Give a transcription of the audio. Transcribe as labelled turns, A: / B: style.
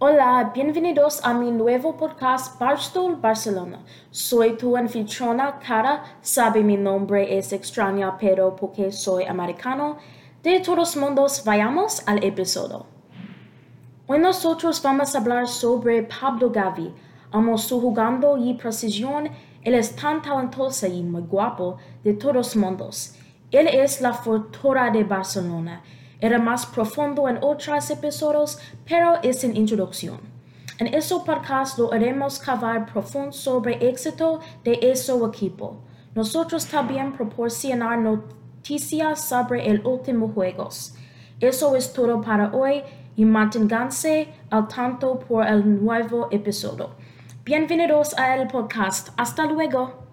A: Hola, bienvenidos a mi nuevo podcast Barstool Barcelona. Soy tu anfitriona Cara. Sabe mi nombre es extraña, pero porque soy americano. De todos modos, vayamos al episodio. Hoy nosotros vamos a hablar sobre Pablo Gavi. Amo su jugando y precisión. Él es tan talentoso y muy guapo de todos modos. Él es la fortuna de Barcelona. Era más profundo en otros episodios, pero es en introducción. En este podcast lo haremos cavar profundo sobre éxito de ese equipo. Nosotros también proporcionar noticias sobre el último juegos. Eso es todo para hoy y manténganse al tanto por el nuevo episodio. Bienvenidos al podcast. Hasta luego.